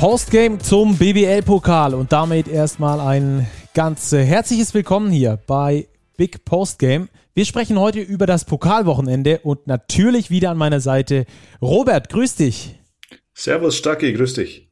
Postgame zum BBL-Pokal und damit erstmal ein ganz herzliches Willkommen hier bei Big Postgame. Wir sprechen heute über das Pokalwochenende und natürlich wieder an meiner Seite Robert, grüß dich. Servus Stacki, grüß dich.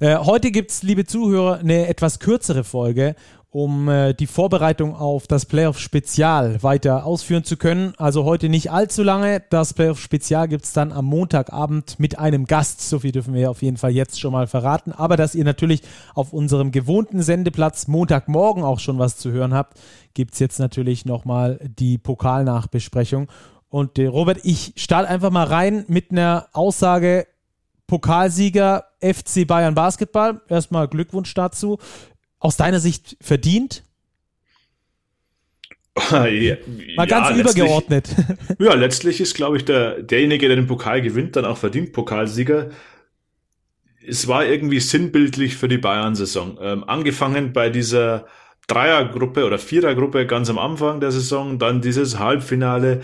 Äh, heute gibt es, liebe Zuhörer, eine etwas kürzere Folge um äh, die Vorbereitung auf das Playoff-Spezial weiter ausführen zu können. Also heute nicht allzu lange. Das Playoff-Spezial gibt es dann am Montagabend mit einem Gast. So viel dürfen wir auf jeden Fall jetzt schon mal verraten. Aber dass ihr natürlich auf unserem gewohnten Sendeplatz Montagmorgen auch schon was zu hören habt, gibt es jetzt natürlich nochmal die Pokalnachbesprechung. Und äh, Robert, ich starte einfach mal rein mit einer Aussage. Pokalsieger FC Bayern Basketball. Erstmal Glückwunsch dazu aus deiner Sicht verdient? ja, Mal ganz ja, übergeordnet. Ja, letztlich ist, glaube ich, der, derjenige, der den Pokal gewinnt, dann auch verdient Pokalsieger. Es war irgendwie sinnbildlich für die Bayern-Saison. Ähm, angefangen bei dieser Dreiergruppe oder Vierergruppe ganz am Anfang der Saison, dann dieses Halbfinale,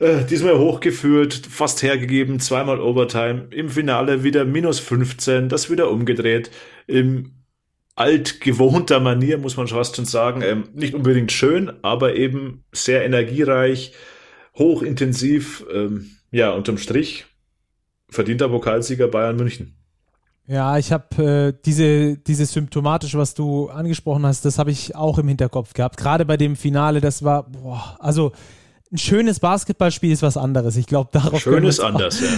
äh, diesmal hochgeführt, fast hergegeben, zweimal Overtime, im Finale wieder minus 15, das wieder umgedreht, im altgewohnter Manier, muss man fast schon sagen. Ähm, nicht unbedingt schön, aber eben sehr energiereich, hochintensiv. Ähm, ja, unterm Strich verdienter Pokalsieger Bayern München. Ja, ich habe äh, diese, diese symptomatische, was du angesprochen hast, das habe ich auch im Hinterkopf gehabt. Gerade bei dem Finale, das war, boah, also ein schönes Basketballspiel ist was anderes. Ich glaube, darauf, anders, ja.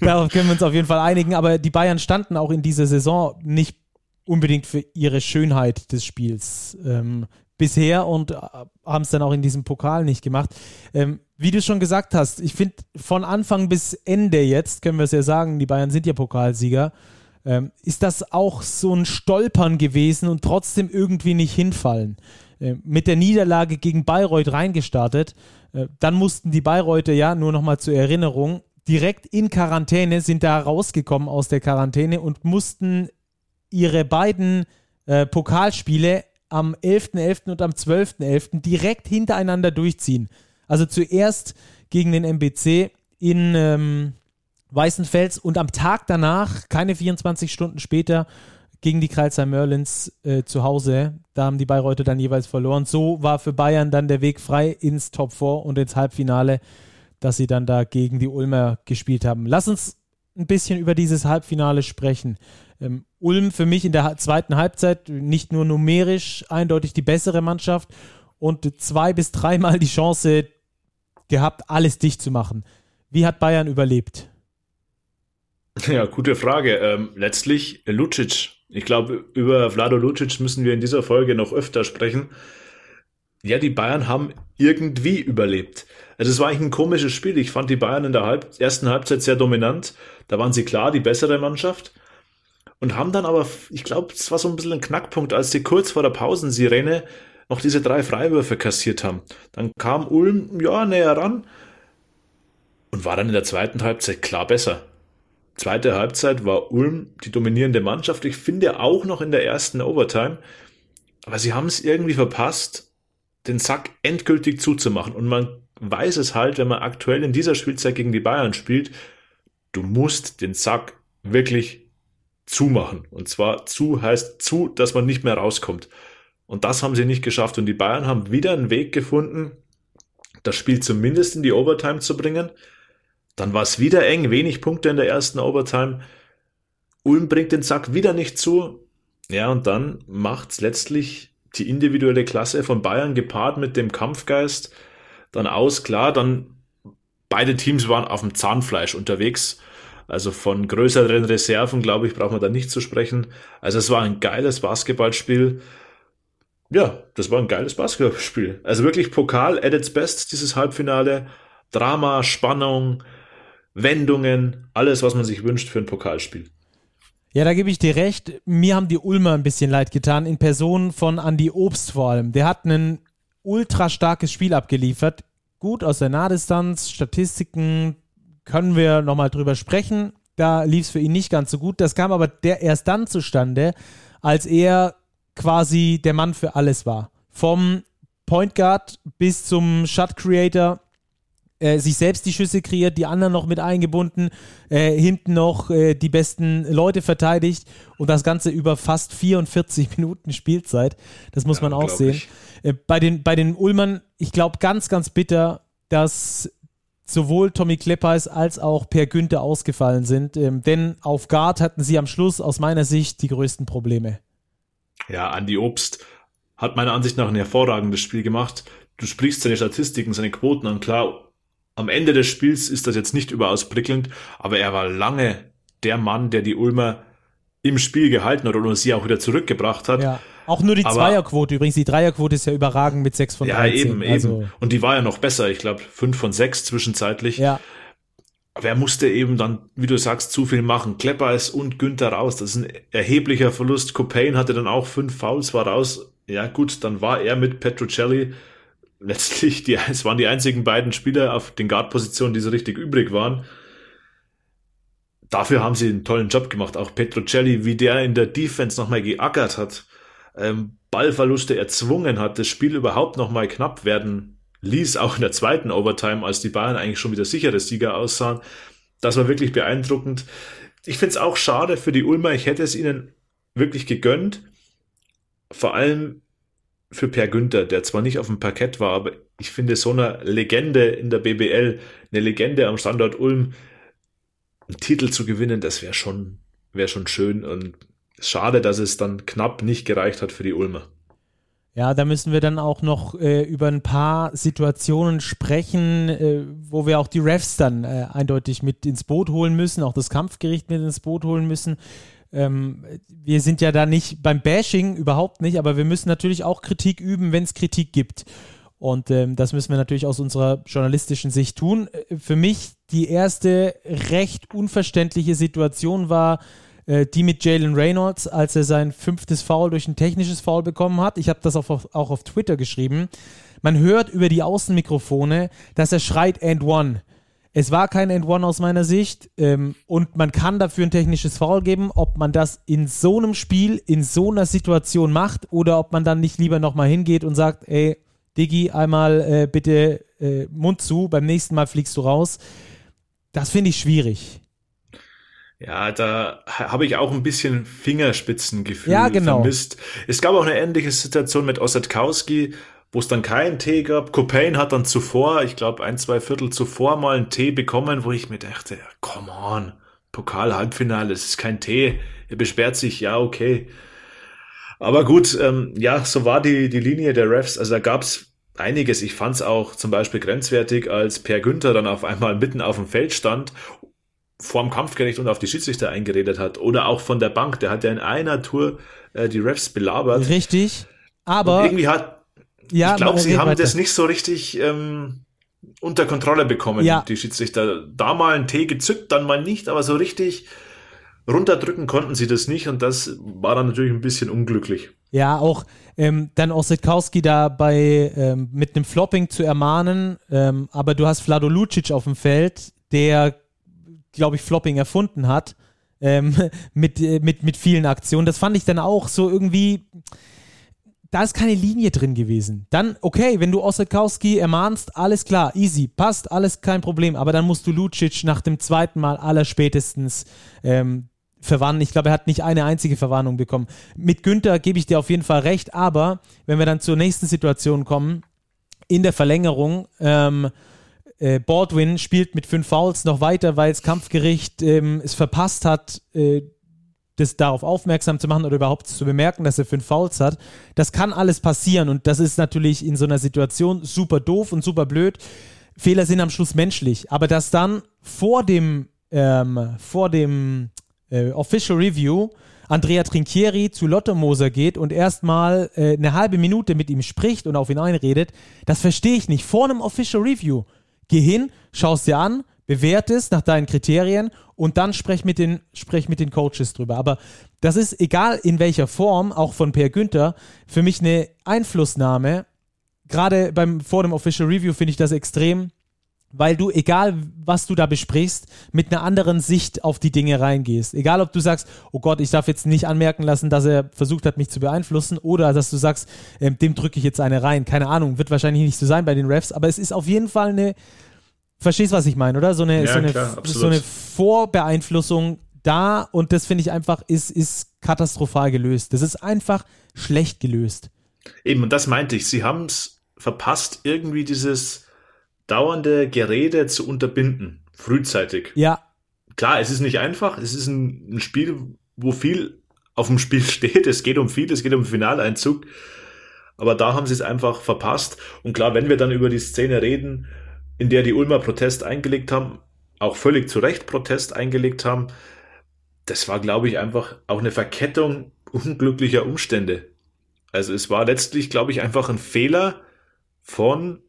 darauf können wir uns auf jeden Fall einigen. Aber die Bayern standen auch in dieser Saison nicht unbedingt für ihre Schönheit des Spiels ähm, bisher und äh, haben es dann auch in diesem Pokal nicht gemacht. Ähm, wie du schon gesagt hast, ich finde von Anfang bis Ende jetzt, können wir es ja sagen, die Bayern sind ja Pokalsieger, ähm, ist das auch so ein Stolpern gewesen und trotzdem irgendwie nicht hinfallen. Äh, mit der Niederlage gegen Bayreuth reingestartet, äh, dann mussten die Bayreuther ja, nur nochmal zur Erinnerung, direkt in Quarantäne, sind da rausgekommen aus der Quarantäne und mussten ihre beiden äh, Pokalspiele am 11.11. .11. und am 12.11. .11. direkt hintereinander durchziehen. Also zuerst gegen den MBC in ähm, Weißenfels und am Tag danach, keine 24 Stunden später, gegen die Kreisheim Merlins äh, zu Hause. Da haben die Bayreuther dann jeweils verloren. So war für Bayern dann der Weg frei ins Top 4 und ins Halbfinale, dass sie dann da gegen die Ulmer gespielt haben. Lass uns ein bisschen über dieses Halbfinale sprechen. Ähm, Ulm für mich in der zweiten Halbzeit nicht nur numerisch eindeutig die bessere Mannschaft und zwei bis dreimal die Chance gehabt, alles dicht zu machen. Wie hat Bayern überlebt? Ja, gute Frage. Ähm, letztlich Lucic. Ich glaube, über Vlado Lucic müssen wir in dieser Folge noch öfter sprechen. Ja, die Bayern haben irgendwie überlebt. Also es war eigentlich ein komisches Spiel. Ich fand die Bayern in der Halb ersten Halbzeit sehr dominant. Da waren sie klar die bessere Mannschaft und haben dann aber, ich glaube, es war so ein bisschen ein Knackpunkt, als sie kurz vor der Pausensirene noch diese drei Freiwürfe kassiert haben. Dann kam Ulm, ja, näher ran und war dann in der zweiten Halbzeit klar besser. Zweite Halbzeit war Ulm die dominierende Mannschaft. Ich finde auch noch in der ersten Overtime. Aber sie haben es irgendwie verpasst, den Sack endgültig zuzumachen. Und man weiß es halt, wenn man aktuell in dieser Spielzeit gegen die Bayern spielt, du musst den Sack wirklich zumachen. Und zwar zu heißt zu, dass man nicht mehr rauskommt. Und das haben sie nicht geschafft. Und die Bayern haben wieder einen Weg gefunden, das Spiel zumindest in die Overtime zu bringen. Dann war es wieder eng, wenig Punkte in der ersten Overtime. Ulm bringt den Sack wieder nicht zu. Ja, und dann macht's letztlich die individuelle Klasse von Bayern gepaart mit dem Kampfgeist dann aus. Klar, dann beide Teams waren auf dem Zahnfleisch unterwegs. Also von größeren Reserven, glaube ich, braucht man da nicht zu sprechen. Also es war ein geiles Basketballspiel. Ja, das war ein geiles Basketballspiel. Also wirklich Pokal at its best, dieses Halbfinale. Drama, Spannung, Wendungen, alles, was man sich wünscht für ein Pokalspiel. Ja, da gebe ich dir recht. Mir haben die Ulmer ein bisschen leid getan, in Person von Andy Obst vor allem. Der hat ein ultra starkes Spiel abgeliefert. Gut aus der Nahdistanz, Statistiken, können wir nochmal drüber sprechen. Da lief es für ihn nicht ganz so gut. Das kam aber der erst dann zustande, als er quasi der Mann für alles war. Vom Point Guard bis zum Shot Creator äh, sich selbst die Schüsse kreiert, die anderen noch mit eingebunden, äh, hinten noch äh, die besten Leute verteidigt und das Ganze über fast 44 Minuten Spielzeit. Das muss ja, man auch sehen. Äh, bei, den, bei den Ulmern, ich glaube ganz, ganz bitter, dass sowohl Tommy Kleppeis als auch Per Günther ausgefallen sind. Ähm, denn auf Guard hatten sie am Schluss aus meiner Sicht die größten Probleme. Ja, Andi Obst hat meiner Ansicht nach ein hervorragendes Spiel gemacht. Du sprichst seine Statistiken, seine Quoten an. Klar, am Ende des Spiels ist das jetzt nicht überaus prickelnd, aber er war lange der Mann, der die Ulmer im Spiel gehalten hat oder sie auch wieder zurückgebracht hat. Ja. Auch nur die aber, Zweierquote übrigens. Die Dreierquote ist ja überragend mit 6 von 13. Ja, eben, also. eben. Und die war ja noch besser. Ich glaube, 5 von 6 zwischenzeitlich. Ja. Aber er musste eben dann, wie du sagst, zu viel machen. Klepper ist und Günther raus. Das ist ein erheblicher Verlust. Copain hatte dann auch fünf Fouls, war raus. Ja, gut, dann war er mit Petrocelli letztlich, die, es waren die einzigen beiden Spieler auf den Guard-Positionen, die so richtig übrig waren. Dafür haben sie einen tollen Job gemacht. Auch Petrocelli, wie der in der Defense nochmal geackert hat, ähm, Ballverluste erzwungen hat, das Spiel überhaupt nochmal knapp werden ließ, auch in der zweiten Overtime, als die Bayern eigentlich schon wieder sichere Sieger aussahen. Das war wirklich beeindruckend. Ich finde es auch schade für die Ulmer. Ich hätte es ihnen wirklich gegönnt. Vor allem für Per Günther, der zwar nicht auf dem Parkett war, aber ich finde so eine Legende in der BBL, eine Legende am Standort Ulm, einen Titel zu gewinnen, das wäre schon, wäre schon schön und schade, dass es dann knapp nicht gereicht hat für die Ulmer. Ja, da müssen wir dann auch noch äh, über ein paar Situationen sprechen, äh, wo wir auch die Refs dann äh, eindeutig mit ins Boot holen müssen, auch das Kampfgericht mit ins Boot holen müssen. Ähm, wir sind ja da nicht beim Bashing, überhaupt nicht, aber wir müssen natürlich auch Kritik üben, wenn es Kritik gibt. Und ähm, das müssen wir natürlich aus unserer journalistischen Sicht tun. Äh, für mich die erste recht unverständliche Situation war äh, die mit Jalen Reynolds, als er sein fünftes Foul durch ein technisches Foul bekommen hat. Ich habe das auch auf, auch auf Twitter geschrieben. Man hört über die Außenmikrofone, dass er schreit and one. Es war kein End-One aus meiner Sicht ähm, und man kann dafür ein technisches Foul geben, ob man das in so einem Spiel, in so einer Situation macht oder ob man dann nicht lieber nochmal hingeht und sagt, ey, Diggi, einmal äh, bitte äh, Mund zu, beim nächsten Mal fliegst du raus. Das finde ich schwierig. Ja, da habe ich auch ein bisschen Fingerspitzengefühl ja, genau. vermisst. Es gab auch eine ähnliche Situation mit Ossetkowski, wo es dann keinen Tee gab. Copain hat dann zuvor, ich glaube ein, zwei Viertel zuvor mal einen Tee bekommen, wo ich mir dachte, come on, Pokal-Halbfinale, es ist kein Tee. Er besperrt sich, ja, okay. Aber gut, ähm, ja, so war die, die Linie der Refs. Also da gab's einiges. Ich fand's auch zum Beispiel grenzwertig, als Per Günther dann auf einmal mitten auf dem Feld stand, vorm Kampfgericht und auf die Schiedsrichter eingeredet hat. Oder auch von der Bank, der hat ja in einer Tour äh, die Refs belabert. Richtig. Aber. Und irgendwie hat, ja, ich glaube, sie haben weiter. das nicht so richtig ähm, unter Kontrolle bekommen, ja. die Schiedsrichter. Da mal einen Tee gezückt, dann mal nicht, aber so richtig runterdrücken konnten sie das nicht und das war dann natürlich ein bisschen unglücklich. Ja, auch ähm, dann Ossetkowski da bei ähm, mit einem Flopping zu ermahnen, ähm, aber du hast Vlado Lucic auf dem Feld, der, glaube ich, Flopping erfunden hat, ähm, mit, äh, mit, mit vielen Aktionen. Das fand ich dann auch so irgendwie da ist keine Linie drin gewesen. Dann, okay, wenn du Ossekowski ermahnst, alles klar, easy, passt, alles kein Problem. Aber dann musst du Lucic nach dem zweiten Mal allerspätestens ähm, verwarnen. Ich glaube, er hat nicht eine einzige Verwarnung bekommen. Mit Günther gebe ich dir auf jeden Fall recht, aber wenn wir dann zur nächsten Situation kommen, in der Verlängerung, ähm, äh, Baldwin spielt mit fünf Fouls noch weiter, weil das Kampfgericht ähm, es verpasst hat, äh, das darauf aufmerksam zu machen oder überhaupt zu bemerken, dass er fünf Fouls hat. Das kann alles passieren und das ist natürlich in so einer Situation super doof und super blöd. Fehler sind am Schluss menschlich, aber dass dann vor dem ähm, vor dem äh, Official Review Andrea Trinchieri zu Lotto Moser geht und erstmal äh, eine halbe Minute mit ihm spricht und auf ihn einredet, das verstehe ich nicht. Vor einem Official Review. Geh hin, schau es dir an, bewerte es nach deinen Kriterien und dann sprech mit den, sprech mit den Coaches drüber. Aber das ist egal in welcher Form, auch von Per Günther, für mich eine Einflussnahme. Gerade beim, vor dem Official Review finde ich das extrem, weil du, egal was du da besprichst, mit einer anderen Sicht auf die Dinge reingehst. Egal, ob du sagst, oh Gott, ich darf jetzt nicht anmerken lassen, dass er versucht hat, mich zu beeinflussen, oder dass du sagst, ähm, dem drücke ich jetzt eine rein. Keine Ahnung, wird wahrscheinlich nicht so sein bei den Refs, aber es ist auf jeden Fall eine, Verstehst, was ich meine, oder? So eine, ja, so, eine klar, so eine Vorbeeinflussung da und das finde ich einfach ist, ist katastrophal gelöst. Das ist einfach schlecht gelöst. Eben, und das meinte ich. Sie haben es verpasst, irgendwie dieses dauernde Gerede zu unterbinden, frühzeitig. Ja. Klar, es ist nicht einfach. Es ist ein, ein Spiel, wo viel auf dem Spiel steht. Es geht um viel, es geht um Finaleinzug. Aber da haben sie es einfach verpasst. Und klar, wenn wir dann über die Szene reden, in der die Ulmer Protest eingelegt haben, auch völlig zu Recht Protest eingelegt haben, das war, glaube ich, einfach auch eine Verkettung unglücklicher Umstände. Also es war letztlich, glaube ich, einfach ein Fehler von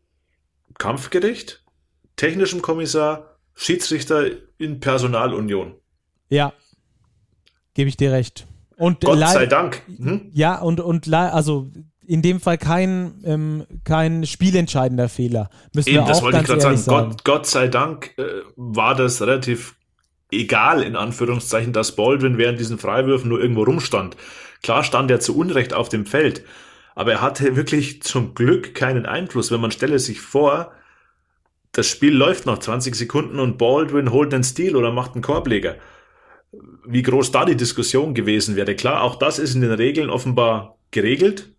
Kampfgericht, technischem Kommissar, Schiedsrichter in Personalunion. Ja, gebe ich dir recht. Und Gott sei Dank. Hm? Ja, und, und also in dem Fall kein, ähm, kein spielentscheidender Fehler. Müssen Eben, wir das wollte ich gerade sagen. sagen. Gott, Gott sei Dank äh, war das relativ egal, in Anführungszeichen, dass Baldwin während diesen Freiwürfen nur irgendwo rumstand. Klar stand er zu Unrecht auf dem Feld, aber er hatte wirklich zum Glück keinen Einfluss. Wenn man stelle sich vor, das Spiel läuft noch 20 Sekunden und Baldwin holt den Stil oder macht einen Korbleger. Wie groß da die Diskussion gewesen wäre. Klar, auch das ist in den Regeln offenbar geregelt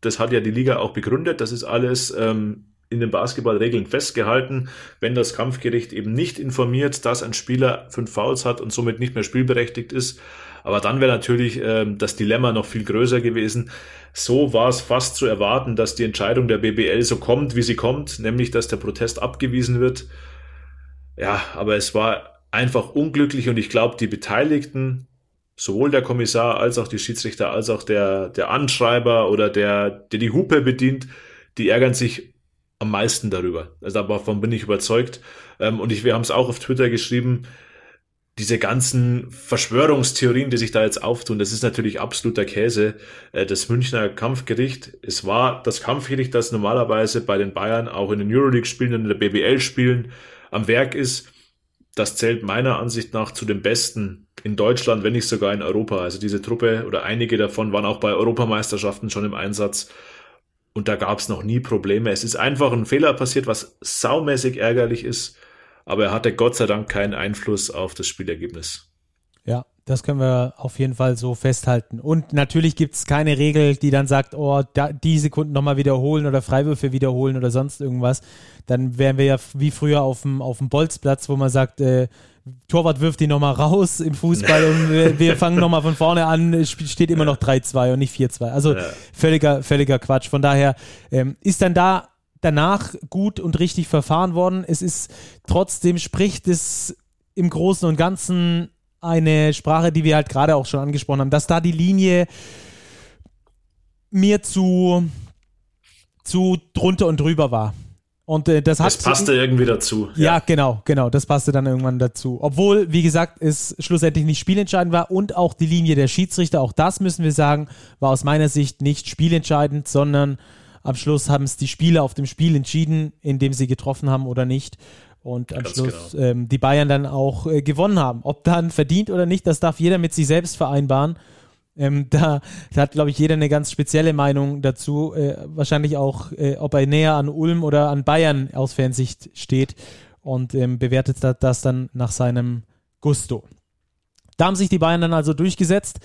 das hat ja die Liga auch begründet. Das ist alles ähm, in den Basketballregeln festgehalten. Wenn das Kampfgericht eben nicht informiert, dass ein Spieler fünf Fouls hat und somit nicht mehr spielberechtigt ist, aber dann wäre natürlich ähm, das Dilemma noch viel größer gewesen. So war es fast zu erwarten, dass die Entscheidung der BBL so kommt, wie sie kommt, nämlich dass der Protest abgewiesen wird. Ja, aber es war einfach unglücklich und ich glaube, die Beteiligten sowohl der Kommissar als auch die Schiedsrichter als auch der, der Anschreiber oder der, der die Hupe bedient, die ärgern sich am meisten darüber. Also davon bin ich überzeugt. Ähm, und ich, wir haben es auch auf Twitter geschrieben, diese ganzen Verschwörungstheorien, die sich da jetzt auftun, das ist natürlich absoluter Käse. Äh, das Münchner Kampfgericht, es war das Kampfgericht, das normalerweise bei den Bayern auch in den Euroleague-Spielen und in der BBL-Spielen am Werk ist. Das zählt meiner Ansicht nach zu den besten in Deutschland, wenn nicht sogar in Europa. Also diese Truppe oder einige davon waren auch bei Europameisterschaften schon im Einsatz. Und da gab es noch nie Probleme. Es ist einfach ein Fehler passiert, was saumäßig ärgerlich ist. Aber er hatte Gott sei Dank keinen Einfluss auf das Spielergebnis. Ja, das können wir auf jeden Fall so festhalten. Und natürlich gibt es keine Regel, die dann sagt, oh, da, die Sekunden nochmal wiederholen oder Freiwürfe wiederholen oder sonst irgendwas. Dann wären wir ja wie früher auf dem, auf dem Bolzplatz, wo man sagt, äh, Torwart wirft ihn nochmal raus im Fußball und wir, wir fangen nochmal von vorne an, es steht immer noch 3-2 und nicht 4-2. Also ja. völliger, völliger Quatsch. Von daher ähm, ist dann da danach gut und richtig verfahren worden. Es ist trotzdem spricht es im Großen und Ganzen eine Sprache, die wir halt gerade auch schon angesprochen haben, dass da die Linie mir zu, zu drunter und drüber war. Und äh, das. Das passte irgendwie dazu. Ja. ja. genau, genau. Das passte dann irgendwann dazu. Obwohl, wie gesagt, es schlussendlich nicht spielentscheidend war und auch die Linie der Schiedsrichter, auch das müssen wir sagen, war aus meiner Sicht nicht spielentscheidend, sondern am Schluss haben es die Spieler auf dem Spiel entschieden, indem sie getroffen haben oder nicht und am Ganz Schluss genau. ähm, die Bayern dann auch äh, gewonnen haben. Ob dann verdient oder nicht, das darf jeder mit sich selbst vereinbaren. Ähm, da, da, hat, glaube ich, jeder eine ganz spezielle Meinung dazu. Äh, wahrscheinlich auch, äh, ob er näher an Ulm oder an Bayern aus Fernsicht steht und ähm, bewertet das, das dann nach seinem Gusto. Da haben sich die Bayern dann also durchgesetzt,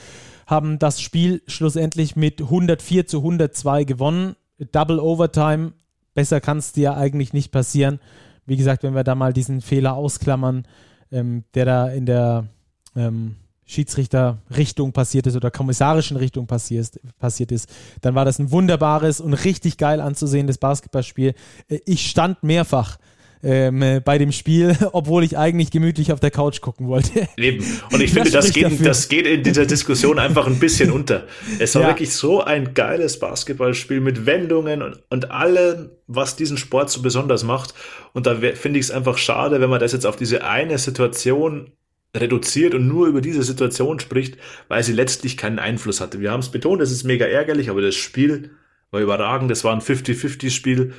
haben das Spiel schlussendlich mit 104 zu 102 gewonnen. Double Overtime, besser kann es dir eigentlich nicht passieren wie gesagt, wenn wir da mal diesen Fehler ausklammern, ähm, der da in der ähm, Schiedsrichterrichtung passiert ist oder kommissarischen Richtung passiert, passiert ist, dann war das ein wunderbares und richtig geil anzusehendes Basketballspiel. Äh, ich stand mehrfach ähm, äh, bei dem Spiel, obwohl ich eigentlich gemütlich auf der Couch gucken wollte. Eben. Und ich finde, das, das geht, das geht in dieser Diskussion einfach ein bisschen unter. Es war ja. wirklich so ein geiles Basketballspiel mit Wendungen und, und allem, was diesen Sport so besonders macht. Und da finde ich es einfach schade, wenn man das jetzt auf diese eine Situation reduziert und nur über diese Situation spricht, weil sie letztlich keinen Einfluss hatte. Wir haben es betont, es ist mega ärgerlich, aber das Spiel war überragend. Es war ein 50-50-Spiel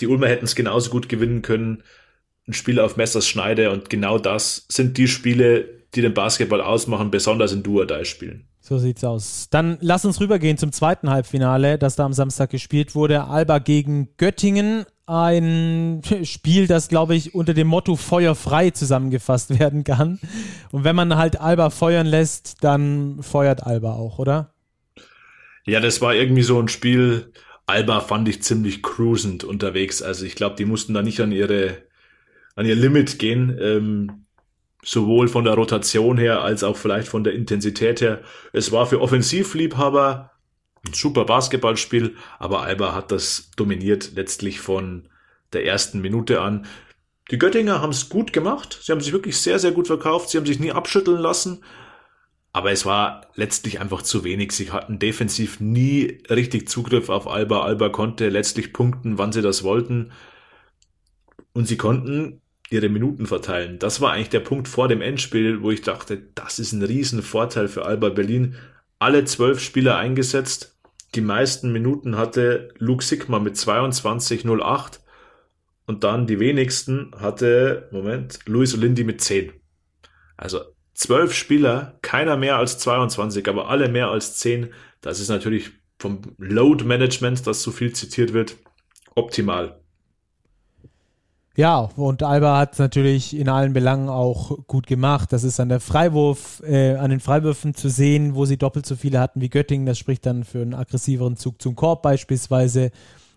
die Ulmer hätten es genauso gut gewinnen können. Ein Spiel auf Messers Schneide und genau das sind die Spiele, die den Basketball ausmachen, besonders in Duodai-Spielen. So sieht's aus. Dann lass uns rübergehen zum zweiten Halbfinale, das da am Samstag gespielt wurde. Alba gegen Göttingen. Ein Spiel, das, glaube ich, unter dem Motto Feuer frei zusammengefasst werden kann. Und wenn man halt Alba feuern lässt, dann feuert Alba auch, oder? Ja, das war irgendwie so ein Spiel. Alba fand ich ziemlich cruisend unterwegs. Also ich glaube, die mussten da nicht an ihre an ihr Limit gehen. Ähm, sowohl von der Rotation her als auch vielleicht von der Intensität her. Es war für Offensivliebhaber ein super Basketballspiel, aber Alba hat das dominiert letztlich von der ersten Minute an. Die Göttinger haben es gut gemacht. Sie haben sich wirklich sehr, sehr gut verkauft. Sie haben sich nie abschütteln lassen. Aber es war letztlich einfach zu wenig. Sie hatten defensiv nie richtig Zugriff auf Alba. Alba konnte letztlich punkten, wann sie das wollten. Und sie konnten ihre Minuten verteilen. Das war eigentlich der Punkt vor dem Endspiel, wo ich dachte, das ist ein Riesenvorteil für Alba Berlin. Alle zwölf Spieler eingesetzt. Die meisten Minuten hatte Luke Sigma mit 22,08 und dann die wenigsten hatte, Moment, Luis Olindi mit 10. Also zwölf Spieler, keiner mehr als 22, aber alle mehr als 10. Das ist natürlich vom Load Management, das so viel zitiert wird, optimal. Ja, und Alba hat natürlich in allen Belangen auch gut gemacht. Das ist an der Freiwurf, äh, an den Freiwürfen zu sehen, wo sie doppelt so viele hatten wie Göttingen. Das spricht dann für einen aggressiveren Zug zum Korb beispielsweise.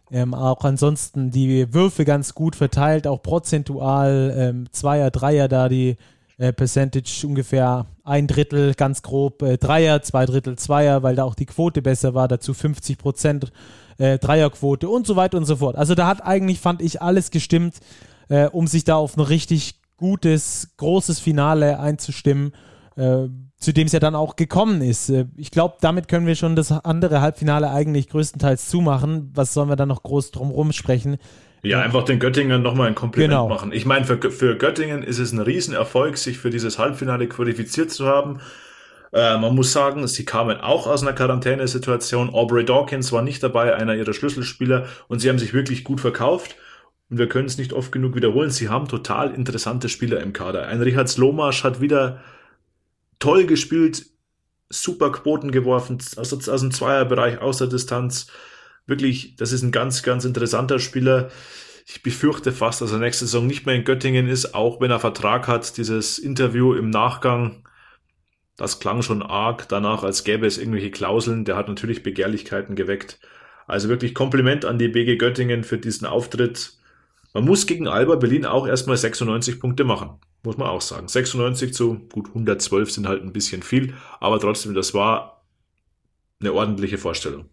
Ähm, auch ansonsten die Würfe ganz gut verteilt, auch prozentual ähm, Zweier, Dreier da die äh, Percentage ungefähr ein Drittel, ganz grob äh, Dreier, zwei Drittel Zweier, weil da auch die Quote besser war, dazu 50 Prozent äh, Dreierquote und so weiter und so fort. Also da hat eigentlich, fand ich, alles gestimmt, äh, um sich da auf ein richtig gutes, großes Finale einzustimmen, äh, zu dem es ja dann auch gekommen ist. Äh, ich glaube, damit können wir schon das andere Halbfinale eigentlich größtenteils zumachen. Was sollen wir dann noch groß drumherum sprechen? Ja, einfach den Göttingen nochmal ein Kompliment genau. machen. Ich meine, für, für Göttingen ist es ein Riesenerfolg, sich für dieses Halbfinale qualifiziert zu haben. Äh, man muss sagen, sie kamen auch aus einer Quarantänesituation. Aubrey Dawkins war nicht dabei, einer ihrer Schlüsselspieler, und sie haben sich wirklich gut verkauft. Und wir können es nicht oft genug wiederholen. Sie haben total interessante Spieler im Kader. Ein Richard Slomasch hat wieder toll gespielt, super Quoten geworfen, aus, aus dem Zweierbereich, aus der Distanz. Wirklich, das ist ein ganz, ganz interessanter Spieler. Ich befürchte fast, dass er nächste Saison nicht mehr in Göttingen ist, auch wenn er Vertrag hat. Dieses Interview im Nachgang das klang schon arg danach, als gäbe es irgendwelche Klauseln. Der hat natürlich Begehrlichkeiten geweckt. Also wirklich Kompliment an die BG Göttingen für diesen Auftritt. Man muss gegen Alba Berlin auch erstmal 96 Punkte machen. Muss man auch sagen. 96 zu gut 112 sind halt ein bisschen viel, aber trotzdem, das war eine ordentliche Vorstellung.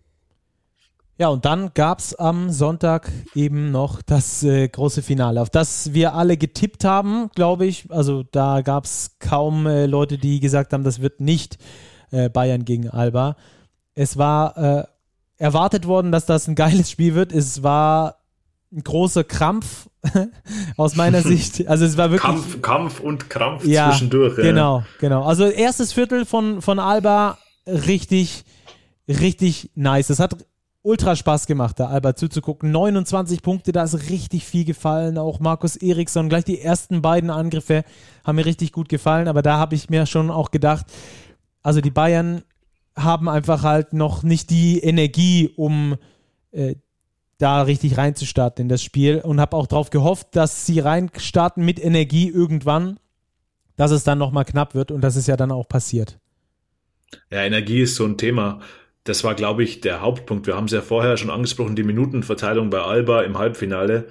Ja, und dann gab es am Sonntag eben noch das äh, große Finale, auf das wir alle getippt haben, glaube ich. Also da gab es kaum äh, Leute, die gesagt haben, das wird nicht äh, Bayern gegen Alba. Es war äh, erwartet worden, dass das ein geiles Spiel wird. Es war ein großer Krampf aus meiner Sicht. Also es war wirklich Kampf, Kampf und Krampf ja, zwischendurch. Ja. Genau, genau. Also erstes Viertel von, von Alba richtig, richtig nice. Es hat ultra Spaß gemacht, da Alba zuzugucken. 29 Punkte, da ist richtig viel gefallen. Auch Markus Eriksson, gleich die ersten beiden Angriffe haben mir richtig gut gefallen. Aber da habe ich mir schon auch gedacht, also die Bayern haben einfach halt noch nicht die Energie, um äh, da richtig reinzustarten in das Spiel. Und habe auch darauf gehofft, dass sie reinstarten mit Energie irgendwann, dass es dann nochmal knapp wird. Und das ist ja dann auch passiert. Ja, Energie ist so ein Thema das war, glaube ich, der Hauptpunkt. Wir haben es ja vorher schon angesprochen, die Minutenverteilung bei Alba im Halbfinale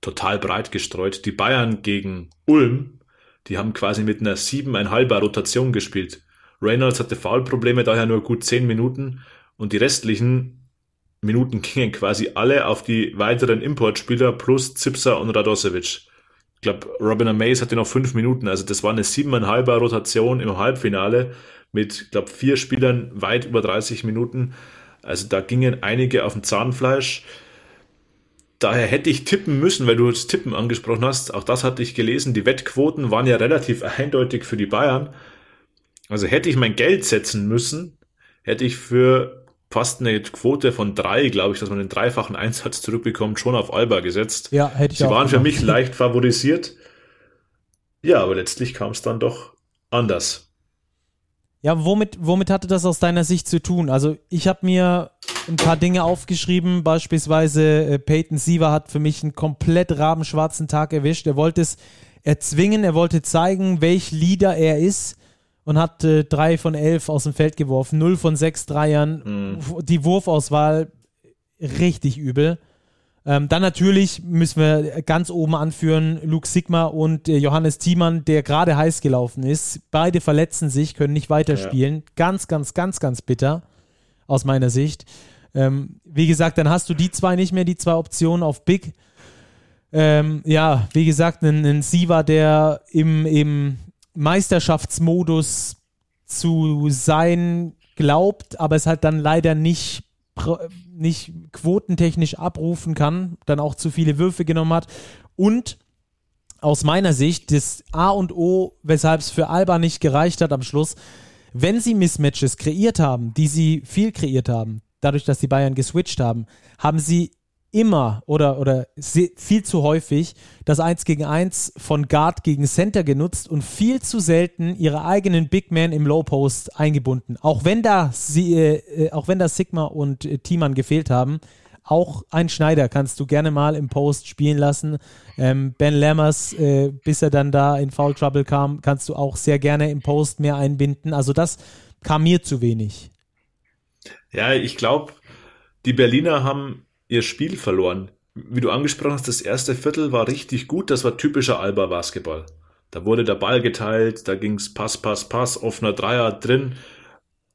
total breit gestreut. Die Bayern gegen Ulm, die haben quasi mit einer siebeneinhalber Rotation gespielt. Reynolds hatte Foulprobleme, daher nur gut zehn Minuten und die restlichen Minuten gingen quasi alle auf die weiteren Importspieler plus Zipser und Radosevic. Ich glaube, Robin Amaze hatte noch fünf Minuten, also das war eine siebeneinhalber Rotation im Halbfinale mit, glaube vier Spielern weit über 30 Minuten. Also da gingen einige auf dem Zahnfleisch. Daher hätte ich tippen müssen, weil du das Tippen angesprochen hast. Auch das hatte ich gelesen. Die Wettquoten waren ja relativ eindeutig für die Bayern. Also hätte ich mein Geld setzen müssen, hätte ich für fast eine Quote von drei, glaube ich, dass man den dreifachen Einsatz zurückbekommt, schon auf Alba gesetzt. Ja, hätte ich Sie waren für mich leicht favorisiert. Ja, aber letztlich kam es dann doch anders. Ja, womit, womit hatte das aus deiner Sicht zu tun? Also ich habe mir ein paar Dinge aufgeschrieben, beispielsweise äh, Peyton Siever hat für mich einen komplett rabenschwarzen Tag erwischt. Er wollte es erzwingen, er wollte zeigen, welch Leader er ist und hat äh, drei von elf aus dem Feld geworfen, null von sechs Dreiern. Mhm. Die Wurfauswahl richtig übel. Ähm, dann natürlich müssen wir ganz oben anführen Luke Sigma und äh, Johannes Thiemann, der gerade heiß gelaufen ist. Beide verletzen sich, können nicht weiterspielen. Ja. Ganz, ganz, ganz, ganz bitter aus meiner Sicht. Ähm, wie gesagt, dann hast du die zwei nicht mehr, die zwei Optionen auf Big. Ähm, ja, wie gesagt, ein, ein Siva, der im, im Meisterschaftsmodus zu sein glaubt, aber es halt dann leider nicht nicht quotentechnisch abrufen kann, dann auch zu viele Würfe genommen hat. Und aus meiner Sicht das A und O, weshalb es für Alba nicht gereicht hat am Schluss, wenn sie Mismatches kreiert haben, die sie viel kreiert haben, dadurch, dass die Bayern geswitcht haben, haben sie immer oder, oder viel zu häufig das 1 gegen 1 von Guard gegen Center genutzt und viel zu selten ihre eigenen Big Men im Low Post eingebunden. Auch wenn da sie, äh, auch wenn da Sigma und äh, Thiemann gefehlt haben, auch ein Schneider kannst du gerne mal im Post spielen lassen. Ähm, ben Lammers, äh, bis er dann da in Foul Trouble kam, kannst du auch sehr gerne im Post mehr einbinden. Also das kam mir zu wenig. Ja, ich glaube, die Berliner haben ihr Spiel verloren. Wie du angesprochen hast, das erste Viertel war richtig gut. Das war typischer Alba-Basketball. Da wurde der Ball geteilt, da ging's Pass, Pass, Pass, offener Dreier drin.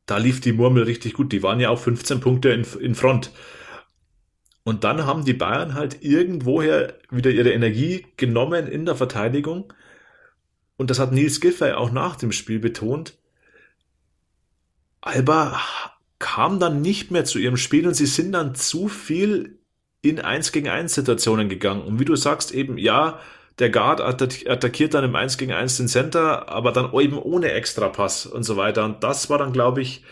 Da lief die Murmel richtig gut. Die waren ja auch 15 Punkte in, in Front. Und dann haben die Bayern halt irgendwoher wieder ihre Energie genommen in der Verteidigung. Und das hat Nils Giffey auch nach dem Spiel betont. Alba kam dann nicht mehr zu ihrem Spiel und sie sind dann zu viel in 1 gegen 1 Situationen gegangen. Und wie du sagst, eben, ja, der Guard attackiert dann im 1 gegen 1 den Center, aber dann eben ohne Extrapass und so weiter. Und das war dann, glaube ich,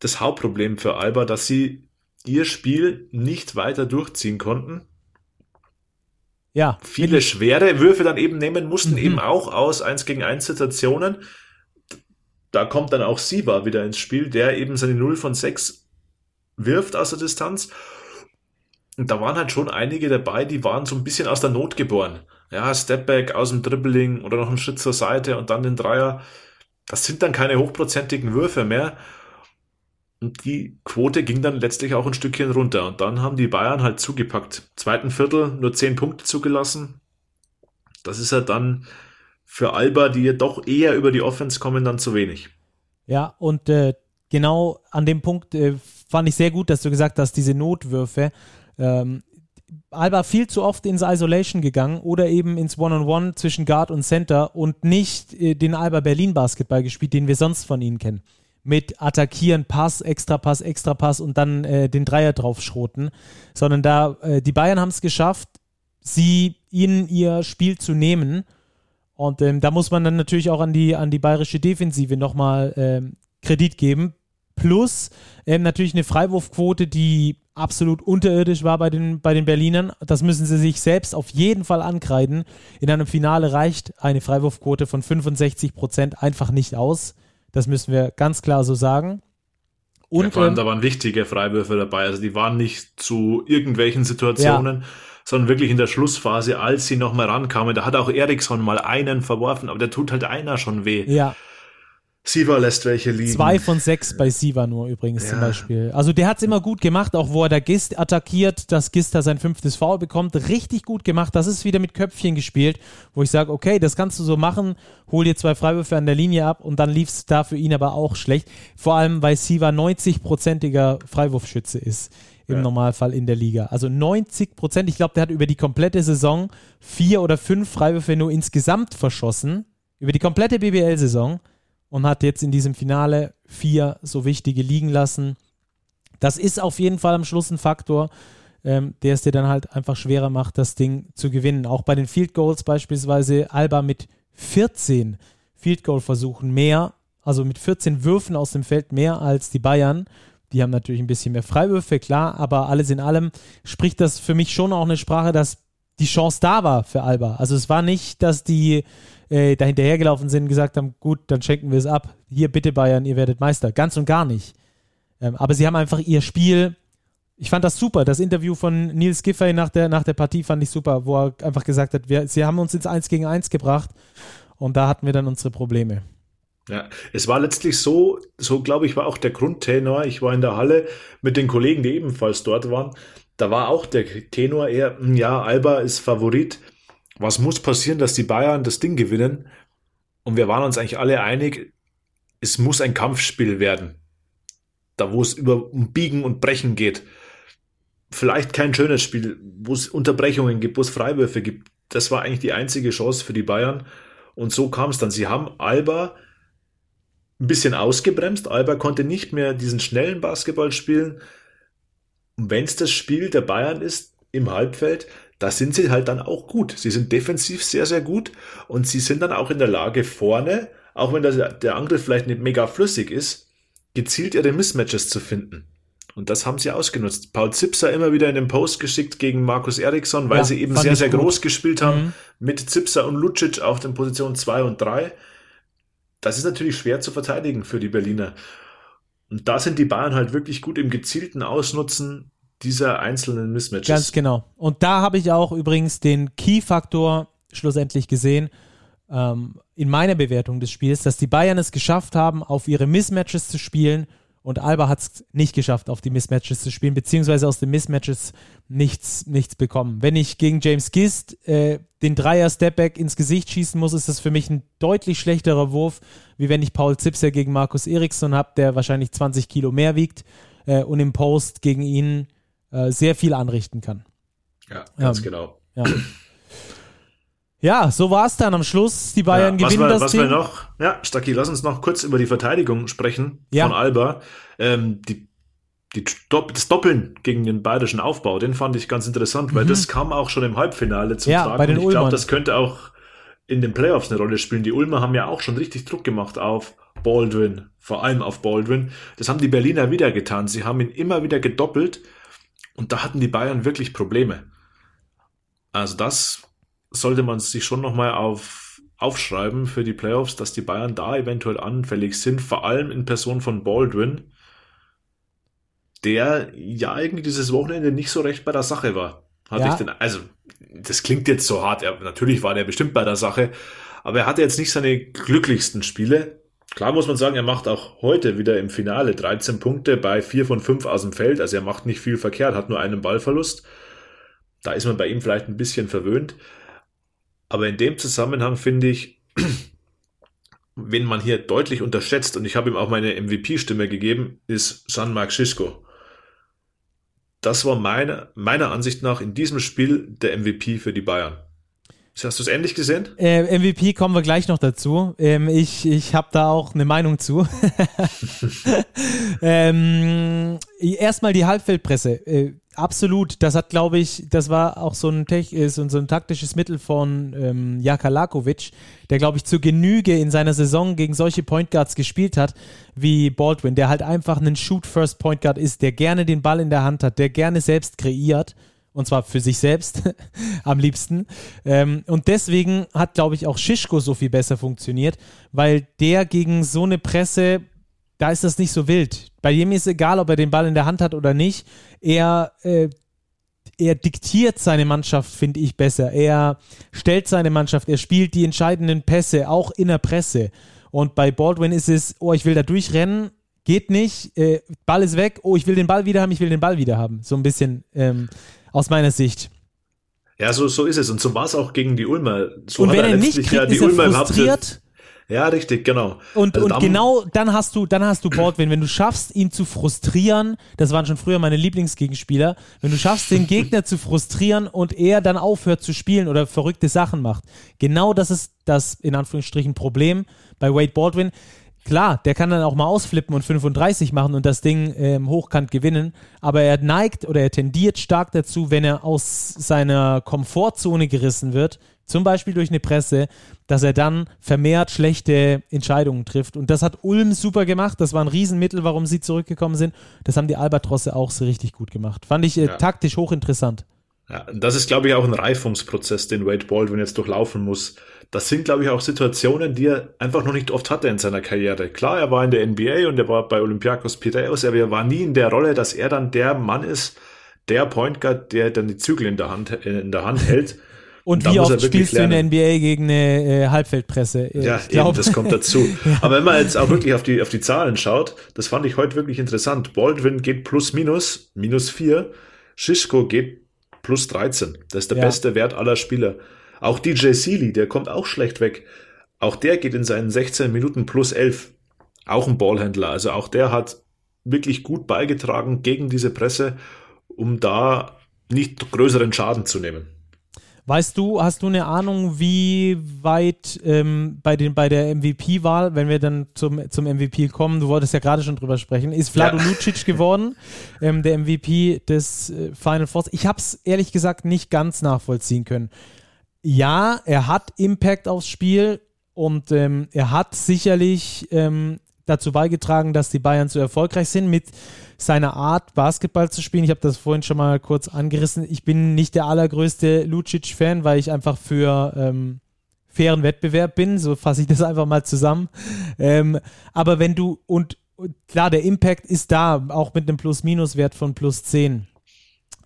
das Hauptproblem für Alba, dass sie ihr Spiel nicht weiter durchziehen konnten. Ja. Viele schwere Würfe dann eben nehmen mussten, mhm. eben auch aus 1 gegen 1 Situationen da kommt dann auch Siba wieder ins Spiel, der eben seine 0 von 6 wirft aus der Distanz. Und da waren halt schon einige dabei, die waren so ein bisschen aus der Not geboren. Ja, Stepback aus dem Dribbling oder noch einen Schritt zur Seite und dann den Dreier. Das sind dann keine hochprozentigen Würfe mehr. Und die Quote ging dann letztlich auch ein Stückchen runter. Und dann haben die Bayern halt zugepackt. Zweiten Viertel nur 10 Punkte zugelassen. Das ist ja halt dann für Alba, die ja doch eher über die Offense kommen, dann zu wenig. Ja, und äh, genau an dem Punkt äh, fand ich sehr gut, dass du gesagt hast, diese Notwürfe. Ähm, Alba viel zu oft ins Isolation gegangen oder eben ins One-on-One -on -One zwischen Guard und Center und nicht äh, den Alba Berlin Basketball gespielt, den wir sonst von ihnen kennen. Mit Attackieren, Pass, Extra Pass, Extra Pass und dann äh, den Dreier draufschroten, sondern da äh, die Bayern haben es geschafft, sie ihnen ihr Spiel zu nehmen und ähm, da muss man dann natürlich auch an die, an die bayerische Defensive nochmal ähm, Kredit geben. Plus ähm, natürlich eine Freiwurfquote, die absolut unterirdisch war bei den, bei den Berlinern. Das müssen sie sich selbst auf jeden Fall ankreiden. In einem Finale reicht eine Freiwurfquote von 65 Prozent einfach nicht aus. Das müssen wir ganz klar so sagen. Und ja, vor allem, ähm, da waren wichtige Freiwürfe dabei. Also die waren nicht zu irgendwelchen Situationen. Ja sondern wirklich in der Schlussphase, als sie nochmal rankamen. Da hat auch Eriksson mal einen verworfen, aber der tut halt einer schon weh. Ja. Siva lässt welche liegen. Zwei von sechs bei Siva nur übrigens ja. zum Beispiel. Also der hat es immer gut gemacht, auch wo er da Gist attackiert, dass Gist da sein fünftes Foul bekommt. Richtig gut gemacht. Das ist wieder mit Köpfchen gespielt, wo ich sage, okay, das kannst du so machen, hol dir zwei Freiwürfe an der Linie ab und dann lief es da für ihn aber auch schlecht. Vor allem, weil Siva 90-prozentiger Freiwurfschütze ist im ja. Normalfall in der Liga. Also 90 Prozent. Ich glaube, der hat über die komplette Saison vier oder fünf Freiwürfe nur insgesamt verschossen. Über die komplette BBL-Saison. Und hat jetzt in diesem Finale vier so wichtige liegen lassen. Das ist auf jeden Fall am Schluss ein Faktor, ähm, der es dir dann halt einfach schwerer macht, das Ding zu gewinnen. Auch bei den Field Goals beispielsweise Alba mit 14 Field Goal Versuchen mehr, also mit 14 Würfen aus dem Feld mehr als die Bayern. Die haben natürlich ein bisschen mehr Freiwürfe, klar, aber alles in allem spricht das für mich schon auch eine Sprache, dass die Chance da war für Alba. Also es war nicht, dass die äh, da hinterhergelaufen sind und gesagt haben, gut, dann schenken wir es ab. Hier bitte Bayern, ihr werdet Meister. Ganz und gar nicht. Ähm, aber sie haben einfach ihr Spiel ich fand das super. Das Interview von Nils Giffey nach der, nach der Partie fand ich super, wo er einfach gesagt hat, wir, sie haben uns ins 1 gegen 1 gebracht und da hatten wir dann unsere Probleme. Ja, es war letztlich so, so glaube ich, war auch der Grundtenor. Ich war in der Halle mit den Kollegen, die ebenfalls dort waren. Da war auch der Tenor eher, hm, ja, Alba ist Favorit. Was muss passieren, dass die Bayern das Ding gewinnen? Und wir waren uns eigentlich alle einig, es muss ein Kampfspiel werden. Da, wo es über Biegen und Brechen geht vielleicht kein schönes Spiel, wo es Unterbrechungen gibt, wo es Freiwürfe gibt. Das war eigentlich die einzige Chance für die Bayern. Und so kam es dann. Sie haben Alba ein bisschen ausgebremst. Alba konnte nicht mehr diesen schnellen Basketball spielen. Und wenn es das Spiel der Bayern ist im Halbfeld, da sind sie halt dann auch gut. Sie sind defensiv sehr, sehr gut und sie sind dann auch in der Lage vorne, auch wenn der Angriff vielleicht nicht mega flüssig ist, gezielt ihre Mismatches zu finden. Und das haben sie ausgenutzt. Paul Zipser immer wieder in den Post geschickt gegen Markus Eriksson, weil ja, sie eben sehr, sehr gut. groß gespielt haben. Mhm. Mit Zipser und Lucic auf den Positionen 2 und 3. Das ist natürlich schwer zu verteidigen für die Berliner. Und da sind die Bayern halt wirklich gut im gezielten Ausnutzen dieser einzelnen Mismatches. Ganz genau. Und da habe ich auch übrigens den Key-Faktor schlussendlich gesehen ähm, in meiner Bewertung des Spiels, dass die Bayern es geschafft haben, auf ihre Mismatches zu spielen und Alba hat es nicht geschafft, auf die Mismatches zu spielen, beziehungsweise aus den Mismatches nichts, nichts bekommen. Wenn ich gegen James Gist äh, den Dreier-Stepback ins Gesicht schießen muss, ist das für mich ein deutlich schlechterer Wurf, wie wenn ich Paul Zipser gegen Markus Eriksson habe, der wahrscheinlich 20 Kilo mehr wiegt äh, und im Post gegen ihn äh, sehr viel anrichten kann. Ja, ganz ähm, genau. Ja. Ja, so war es dann am Schluss. Die Bayern ja, gewinnen wir, das was Ding. Wir noch, ja, Stacki, lass uns noch kurz über die Verteidigung sprechen ja. von Alba. Ähm, die, die, das Doppeln gegen den bayerischen Aufbau, den fand ich ganz interessant, weil mhm. das kam auch schon im Halbfinale zum ja, Tragen. Bei den ich glaube, das könnte auch in den Playoffs eine Rolle spielen. Die Ulmer haben ja auch schon richtig Druck gemacht auf Baldwin, vor allem auf Baldwin. Das haben die Berliner wieder getan. Sie haben ihn immer wieder gedoppelt und da hatten die Bayern wirklich Probleme. Also das sollte man sich schon nochmal auf, aufschreiben für die Playoffs, dass die Bayern da eventuell anfällig sind, vor allem in Person von Baldwin, der ja irgendwie dieses Wochenende nicht so recht bei der Sache war. Hatte ja. ich denn, also, das klingt jetzt so hart, er, natürlich war der bestimmt bei der Sache, aber er hatte jetzt nicht seine glücklichsten Spiele. Klar muss man sagen, er macht auch heute wieder im Finale 13 Punkte bei 4 von 5 aus dem Feld, also er macht nicht viel verkehrt, hat nur einen Ballverlust. Da ist man bei ihm vielleicht ein bisschen verwöhnt. Aber in dem Zusammenhang finde ich, wenn man hier deutlich unterschätzt, und ich habe ihm auch meine MVP-Stimme gegeben, ist Jean-Marc Schischko. Das war meine, meiner Ansicht nach in diesem Spiel der MVP für die Bayern. Hast du es ähnlich gesehen? Äh, MVP kommen wir gleich noch dazu. Ähm, ich ich habe da auch eine Meinung zu. ähm, erstmal die Halbfeldpresse. Äh, absolut. Das hat, glaube ich, das war auch so ein, Tech, äh, so, so ein taktisches Mittel von ähm, Jaka Lakovic, der, glaube ich, zur Genüge in seiner Saison gegen solche Point Guards gespielt hat, wie Baldwin, der halt einfach ein Shoot-First Point Guard ist, der gerne den Ball in der Hand hat, der gerne selbst kreiert und zwar für sich selbst am liebsten. Ähm, und deswegen hat, glaube ich, auch Schischko so viel besser funktioniert, weil der gegen so eine Presse, da ist das nicht so wild. Bei ihm ist egal, ob er den Ball in der Hand hat oder nicht. Er, äh, er diktiert seine Mannschaft, finde ich, besser. Er stellt seine Mannschaft, er spielt die entscheidenden Pässe, auch in der Presse. Und bei Baldwin ist es, oh, ich will da durchrennen, geht nicht, äh, Ball ist weg, oh, ich will den Ball wieder haben, ich will den Ball wieder haben. So ein bisschen ähm, aus meiner Sicht. Ja, so, so ist es. Und so war es auch gegen die Ulmer. So und wenn er, er nicht kriegt, ja die ist er Ulmer frustriert. Ja, richtig, genau. Und, also und genau dann hast du, dann hast du Baldwin, wenn du schaffst, ihn zu frustrieren, das waren schon früher meine Lieblingsgegenspieler, wenn du schaffst, den Gegner zu frustrieren und er dann aufhört zu spielen oder verrückte Sachen macht. Genau das ist das, in Anführungsstrichen, Problem bei Wade Baldwin. Klar, der kann dann auch mal ausflippen und 35 machen und das Ding ähm, hochkant gewinnen, aber er neigt oder er tendiert stark dazu, wenn er aus seiner Komfortzone gerissen wird, zum Beispiel durch eine Presse, dass er dann vermehrt schlechte Entscheidungen trifft. Und das hat Ulm super gemacht. Das war ein Riesenmittel, warum sie zurückgekommen sind. Das haben die Albatrosse auch so richtig gut gemacht. Fand ich äh, ja. taktisch hochinteressant. Ja, das ist, glaube ich, auch ein Reifungsprozess, den Wade Baldwin jetzt durchlaufen muss. Das sind, glaube ich, auch Situationen, die er einfach noch nicht oft hatte in seiner Karriere. Klar, er war in der NBA und er war bei Olympiakos Piraeus, aber er war nie in der Rolle, dass er dann der Mann ist, der Point Guard, der dann die Zügel in der Hand, in der Hand hält. Und, und wie oft spielst lernen. du in der NBA gegen eine äh, Halbfeldpresse? Ja, eben, das kommt dazu. ja. Aber wenn man jetzt auch wirklich auf die, auf die Zahlen schaut, das fand ich heute wirklich interessant. Baldwin geht plus minus, minus vier. Shishko geht plus 13. Das ist der ja. beste Wert aller Spieler. Auch DJ Sealy, der kommt auch schlecht weg. Auch der geht in seinen 16 Minuten plus 11. Auch ein Ballhändler. Also auch der hat wirklich gut beigetragen gegen diese Presse, um da nicht größeren Schaden zu nehmen. Weißt du, hast du eine Ahnung, wie weit ähm, bei, den, bei der MVP-Wahl, wenn wir dann zum, zum MVP kommen, du wolltest ja gerade schon drüber sprechen, ist Vlado ja. Lucic geworden, ähm, der MVP des äh, Final Fours. Ich habe es ehrlich gesagt nicht ganz nachvollziehen können. Ja, er hat Impact aufs Spiel und ähm, er hat sicherlich ähm, dazu beigetragen, dass die Bayern so erfolgreich sind mit seiner Art, Basketball zu spielen. Ich habe das vorhin schon mal kurz angerissen. Ich bin nicht der allergrößte Lucic-Fan, weil ich einfach für ähm, fairen Wettbewerb bin. So fasse ich das einfach mal zusammen. Ähm, aber wenn du, und, klar, der Impact ist da, auch mit einem Plus-Minus-Wert von plus 10.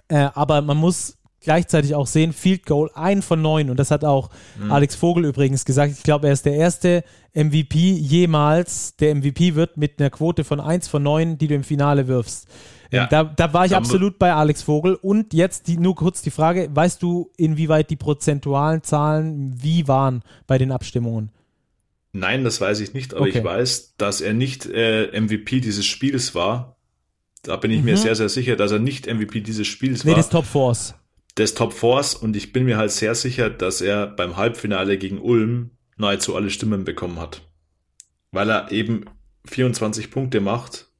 Äh, aber man muss gleichzeitig auch sehen, Field Goal, ein von neun. Und das hat auch mhm. Alex Vogel übrigens gesagt. Ich glaube, er ist der erste MVP jemals, der MVP wird mit einer Quote von eins von neun, die du im Finale wirfst. Ja. Da, da war ich absolut bei Alex Vogel. Und jetzt die, nur kurz die Frage, weißt du, inwieweit die prozentualen Zahlen wie waren bei den Abstimmungen? Nein, das weiß ich nicht, aber okay. ich weiß, dass er nicht äh, MVP dieses Spiels war. Da bin ich mhm. mir sehr, sehr sicher, dass er nicht MVP dieses Spiels nee, war. Nee, des Top Fours des Top Fours und ich bin mir halt sehr sicher, dass er beim Halbfinale gegen Ulm nahezu alle Stimmen bekommen hat. Weil er eben 24 Punkte macht,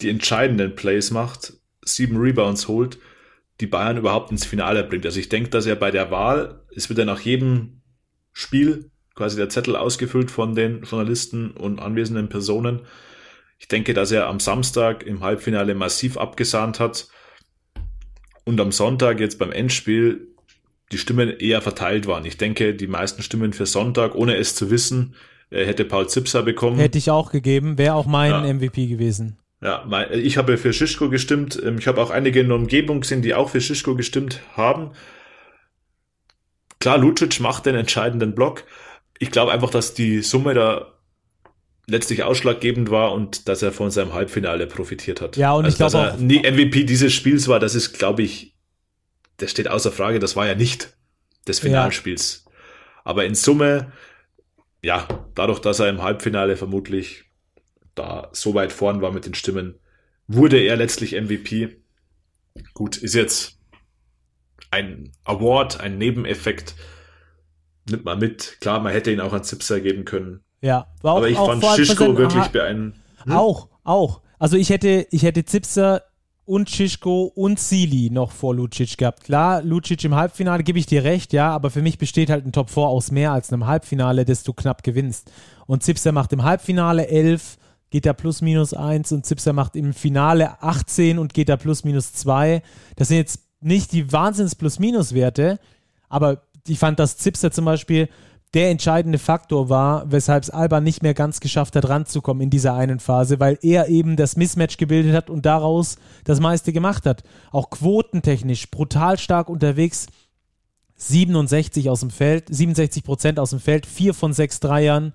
die entscheidenden Plays macht, sieben Rebounds holt, die Bayern überhaupt ins Finale bringt. Also ich denke, dass er bei der Wahl, es wird ja nach jedem Spiel quasi der Zettel ausgefüllt von den Journalisten und anwesenden Personen. Ich denke, dass er am Samstag im Halbfinale massiv abgesahnt hat und am Sonntag jetzt beim Endspiel die Stimmen eher verteilt waren. Ich denke, die meisten Stimmen für Sonntag, ohne es zu wissen, äh, hätte Paul Zipser bekommen. Hätte ich auch gegeben, wäre auch mein ja. MVP gewesen. Ja, ich habe für Schischko gestimmt. Ähm, ich habe auch einige in der Umgebung gesehen, die auch für Schischko gestimmt haben. Klar, Lucic macht den entscheidenden Block. Ich glaube einfach, dass die Summe da letztlich ausschlaggebend war und dass er von seinem Halbfinale profitiert hat. Ja, und also, ich glaube auch. nie MVP dieses Spiels war, das ist, glaube ich, das steht außer Frage, das war ja nicht des Finalspiels. Ja. Aber in Summe, ja, dadurch, dass er im Halbfinale vermutlich da so weit vorn war mit den Stimmen, wurde er letztlich MVP. Gut, ist jetzt ein Award, ein Nebeneffekt. Nimmt man mit. Klar, man hätte ihn auch an Zipser geben können. Ja, war auch, aber ich auch fand Schischko wirklich beeindruckend. Hm? Auch, auch. Also ich hätte, ich hätte Zipser und Schischko und Sili noch vor Lucic gehabt. Klar, Lucic im Halbfinale gebe ich dir recht, ja, aber für mich besteht halt ein Top 4 aus mehr als einem Halbfinale, das du knapp gewinnst. Und Zipser macht im Halbfinale 11, geht da plus minus 1 und Zipser macht im Finale 18 und geht da plus minus 2. Das sind jetzt nicht die Wahnsinns plus minus Werte, aber ich fand, dass Zipser zum Beispiel der entscheidende Faktor war, weshalb es Alba nicht mehr ganz geschafft hat, ranzukommen in dieser einen Phase, weil er eben das Mismatch gebildet hat und daraus das meiste gemacht hat. Auch quotentechnisch brutal stark unterwegs. 67 aus dem Feld, 67 Prozent aus dem Feld, vier von sechs Dreiern.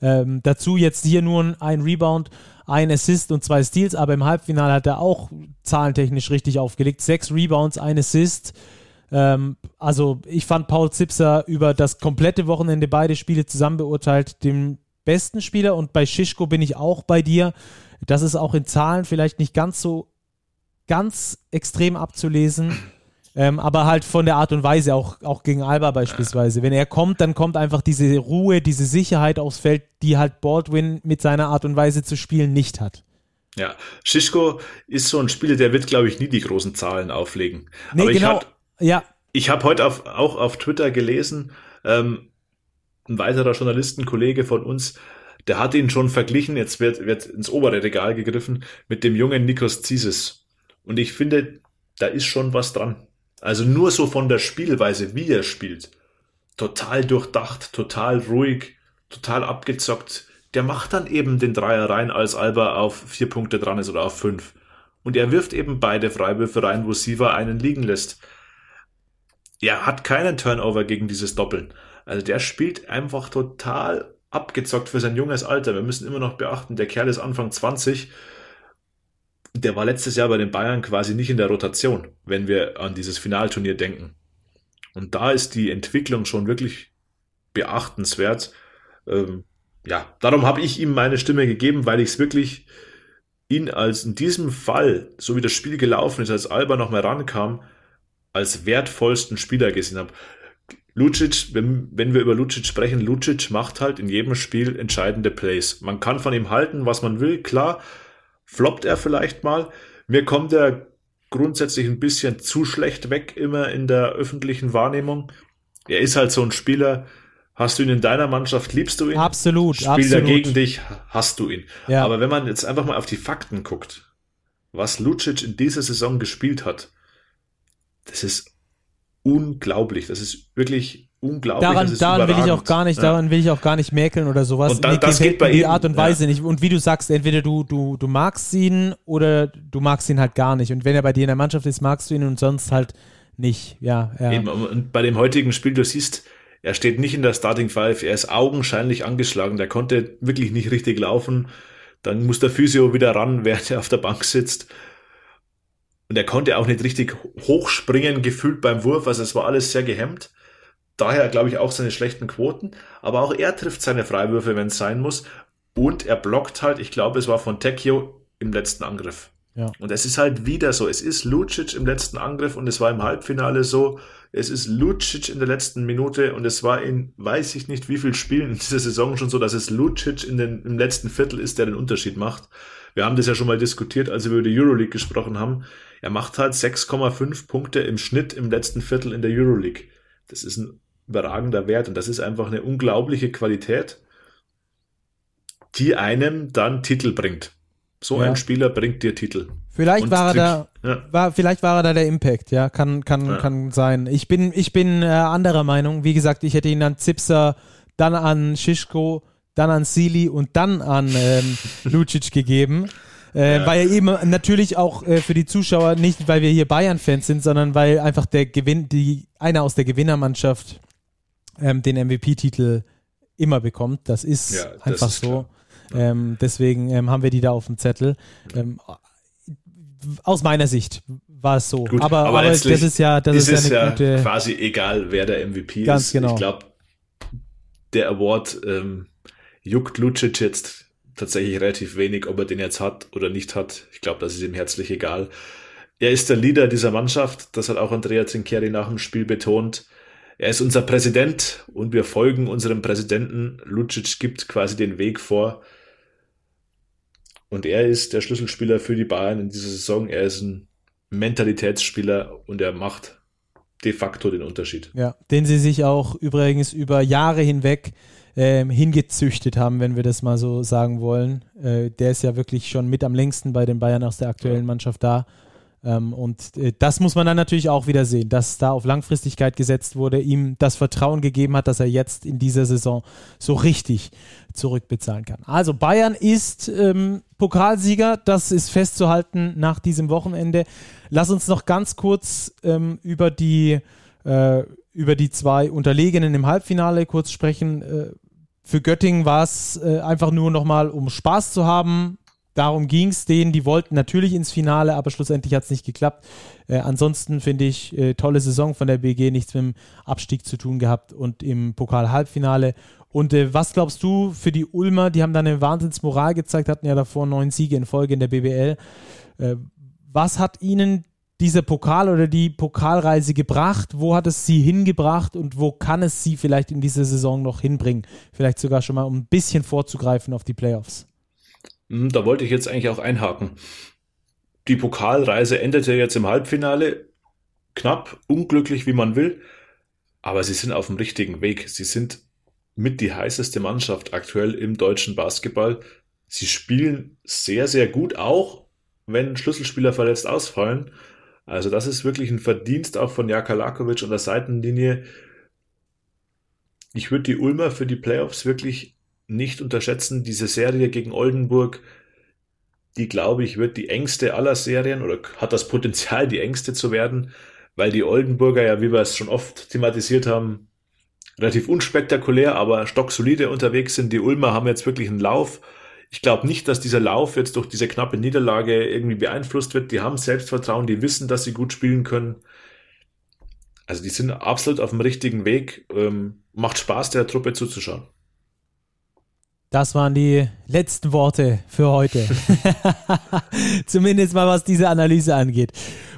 Ähm, dazu jetzt hier nur ein Rebound, ein Assist und zwei Steals, aber im Halbfinale hat er auch zahlentechnisch richtig aufgelegt. Sechs Rebounds, ein Assist. Ähm, also ich fand Paul Zipser über das komplette Wochenende beide Spiele zusammen beurteilt den besten Spieler und bei Schischko bin ich auch bei dir. Das ist auch in Zahlen vielleicht nicht ganz so ganz extrem abzulesen. Ähm, aber halt von der Art und Weise, auch, auch gegen Alba beispielsweise. Wenn er kommt, dann kommt einfach diese Ruhe, diese Sicherheit aufs Feld, die halt Baldwin mit seiner Art und Weise zu spielen nicht hat. Ja, Schischko ist so ein Spieler, der wird, glaube ich, nie die großen Zahlen auflegen. Nee, aber genau. ich ja. Ich habe heute auf, auch auf Twitter gelesen, ähm, ein weiterer Journalistenkollege von uns, der hat ihn schon verglichen, jetzt wird, wird ins obere Regal gegriffen, mit dem jungen Nikos Zisis. Und ich finde, da ist schon was dran. Also nur so von der Spielweise, wie er spielt, total durchdacht, total ruhig, total abgezockt. Der macht dann eben den Dreier rein, als Alba auf vier Punkte dran ist oder auf fünf. Und er wirft eben beide Freiwürfe rein, wo Siva einen liegen lässt. Er hat keinen Turnover gegen dieses Doppeln. Also der spielt einfach total abgezockt für sein junges Alter. Wir müssen immer noch beachten, der Kerl ist Anfang 20. Der war letztes Jahr bei den Bayern quasi nicht in der Rotation, wenn wir an dieses Finalturnier denken. Und da ist die Entwicklung schon wirklich beachtenswert. Ähm, ja, darum habe ich ihm meine Stimme gegeben, weil ich es wirklich ihn als in diesem Fall, so wie das Spiel gelaufen ist, als Alba noch mal rankam, als wertvollsten Spieler gesehen habe. Lucic, wenn, wenn wir über Lucic sprechen, Lucic macht halt in jedem Spiel entscheidende Plays. Man kann von ihm halten, was man will. Klar, floppt er vielleicht mal. Mir kommt er grundsätzlich ein bisschen zu schlecht weg immer in der öffentlichen Wahrnehmung. Er ist halt so ein Spieler, Hast du ihn in deiner Mannschaft, liebst du ihn? Absolut. Spielt absolut. er gegen dich, hast du ihn. Ja. Aber wenn man jetzt einfach mal auf die Fakten guckt, was Lucic in dieser Saison gespielt hat, das ist unglaublich. Das ist wirklich unglaublich. Daran, daran will ich auch gar nicht, ja. daran will ich auch gar nicht mäkeln oder sowas. Und dann, das geht bei die ihm, Art und Weise ja. nicht. Und wie du sagst, entweder du, du, du magst ihn oder du magst ihn halt gar nicht. Und wenn er bei dir in der Mannschaft ist, magst du ihn und sonst halt nicht. Ja, ja. Eben, und bei dem heutigen Spiel, du siehst, er steht nicht in der Starting Five, er ist augenscheinlich angeschlagen, der konnte wirklich nicht richtig laufen. Dann muss der Physio wieder ran, während er auf der Bank sitzt. Und er konnte auch nicht richtig hochspringen, gefühlt beim Wurf, also es war alles sehr gehemmt. Daher glaube ich auch seine schlechten Quoten. Aber auch er trifft seine Freiwürfe, wenn es sein muss. Und er blockt halt, ich glaube, es war von Tecchio im letzten Angriff. Ja. Und es ist halt wieder so. Es ist Lucic im letzten Angriff und es war im Halbfinale so. Es ist Lucic in der letzten Minute und es war in weiß ich nicht wie viel Spielen in dieser Saison schon so, dass es Lucic in den, im letzten Viertel ist, der den Unterschied macht. Wir haben das ja schon mal diskutiert, als wir über die Euroleague gesprochen haben. Er macht halt 6,5 Punkte im Schnitt im letzten Viertel in der Euroleague. Das ist ein überragender Wert und das ist einfach eine unglaubliche Qualität, die einem dann Titel bringt. So ja. ein Spieler bringt dir Titel. Vielleicht Und war er da, ja. war, vielleicht war er da der Impact, ja, kann, kann, ja. kann sein. Ich bin, ich bin äh, anderer Meinung. Wie gesagt, ich hätte ihn an Zipser, dann an Schischko, dann an Sili und dann an ähm, Lucic gegeben. Äh, ja. Weil er eben natürlich auch äh, für die Zuschauer, nicht weil wir hier Bayern-Fans sind, sondern weil einfach der Gewinn, die, einer aus der Gewinnermannschaft ähm, den MVP-Titel immer bekommt. Das ist ja, das einfach ist so. Ähm, deswegen ähm, haben wir die da auf dem Zettel. Ähm, aus meiner Sicht war es so. Gut, aber, aber, aber das ist ja, das ist, ist ja gute. quasi egal, wer der MVP ganz ist. Genau. Ich glaube, der Award ähm, juckt Lucic jetzt tatsächlich relativ wenig, ob er den jetzt hat oder nicht hat. Ich glaube, das ist ihm herzlich egal. Er ist der Leader dieser Mannschaft. Das hat auch Andrea Zincheri nach dem Spiel betont. Er ist unser Präsident und wir folgen unserem Präsidenten. Lucic gibt quasi den Weg vor. Und er ist der Schlüsselspieler für die Bayern in dieser Saison. Er ist ein Mentalitätsspieler und er macht de facto den Unterschied. Ja, den sie sich auch übrigens über Jahre hinweg ähm, hingezüchtet haben, wenn wir das mal so sagen wollen. Äh, der ist ja wirklich schon mit am längsten bei den Bayern aus der aktuellen Mannschaft da. Ähm, und äh, das muss man dann natürlich auch wieder sehen, dass da auf Langfristigkeit gesetzt wurde, ihm das Vertrauen gegeben hat, dass er jetzt in dieser Saison so richtig zurückbezahlen kann. Also Bayern ist ähm, Pokalsieger, das ist festzuhalten nach diesem Wochenende. Lass uns noch ganz kurz ähm, über die äh, über die zwei Unterlegenen im Halbfinale kurz sprechen. Äh, für Göttingen war es äh, einfach nur nochmal, um Spaß zu haben, Darum ging es denen, die wollten natürlich ins Finale, aber schlussendlich hat es nicht geklappt. Äh, ansonsten finde ich, äh, tolle Saison von der BG, nichts mit dem Abstieg zu tun gehabt und im Pokal-Halbfinale. Und äh, was glaubst du für die Ulmer? Die haben da eine Wahnsinnsmoral gezeigt, hatten ja davor neun Siege in Folge in der BBL. Äh, was hat ihnen dieser Pokal oder die Pokalreise gebracht? Wo hat es sie hingebracht und wo kann es sie vielleicht in dieser Saison noch hinbringen? Vielleicht sogar schon mal, um ein bisschen vorzugreifen auf die Playoffs. Hm, da wollte ich jetzt eigentlich auch einhaken. Die Pokalreise endete jetzt im Halbfinale. Knapp, unglücklich, wie man will. Aber sie sind auf dem richtigen Weg. Sie sind mit die heißeste Mannschaft aktuell im deutschen Basketball. Sie spielen sehr, sehr gut, auch wenn Schlüsselspieler verletzt ausfallen. Also das ist wirklich ein Verdienst auch von Jaka Lakovic und der Seitenlinie. ich würde die Ulmer für die Playoffs wirklich nicht unterschätzen. Diese Serie gegen Oldenburg, die glaube ich, wird die engste aller Serien oder hat das Potenzial, die engste zu werden, weil die Oldenburger ja, wie wir es schon oft thematisiert haben, relativ unspektakulär, aber stocksolide unterwegs sind. Die Ulmer haben jetzt wirklich einen Lauf. Ich glaube nicht, dass dieser Lauf jetzt durch diese knappe Niederlage irgendwie beeinflusst wird. Die haben Selbstvertrauen, die wissen, dass sie gut spielen können. Also die sind absolut auf dem richtigen Weg. Ähm, macht Spaß, der Truppe zuzuschauen. Das waren die letzten Worte für heute. Zumindest mal, was diese Analyse angeht.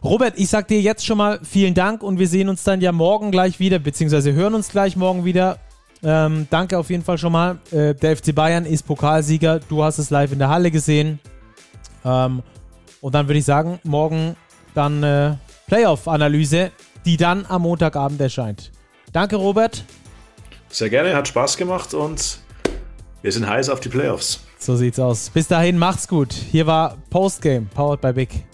Robert, ich sag dir jetzt schon mal vielen Dank und wir sehen uns dann ja morgen gleich wieder, beziehungsweise hören uns gleich morgen wieder. Ähm, danke auf jeden Fall schon mal. Äh, der FC Bayern ist Pokalsieger. Du hast es live in der Halle gesehen. Ähm, und dann würde ich sagen, morgen dann äh, Playoff-Analyse, die dann am Montagabend erscheint. Danke, Robert. Sehr gerne, hat Spaß gemacht und wir sind heiß auf die Playoffs. So sieht's aus. Bis dahin, macht's gut. Hier war Postgame, powered by Big.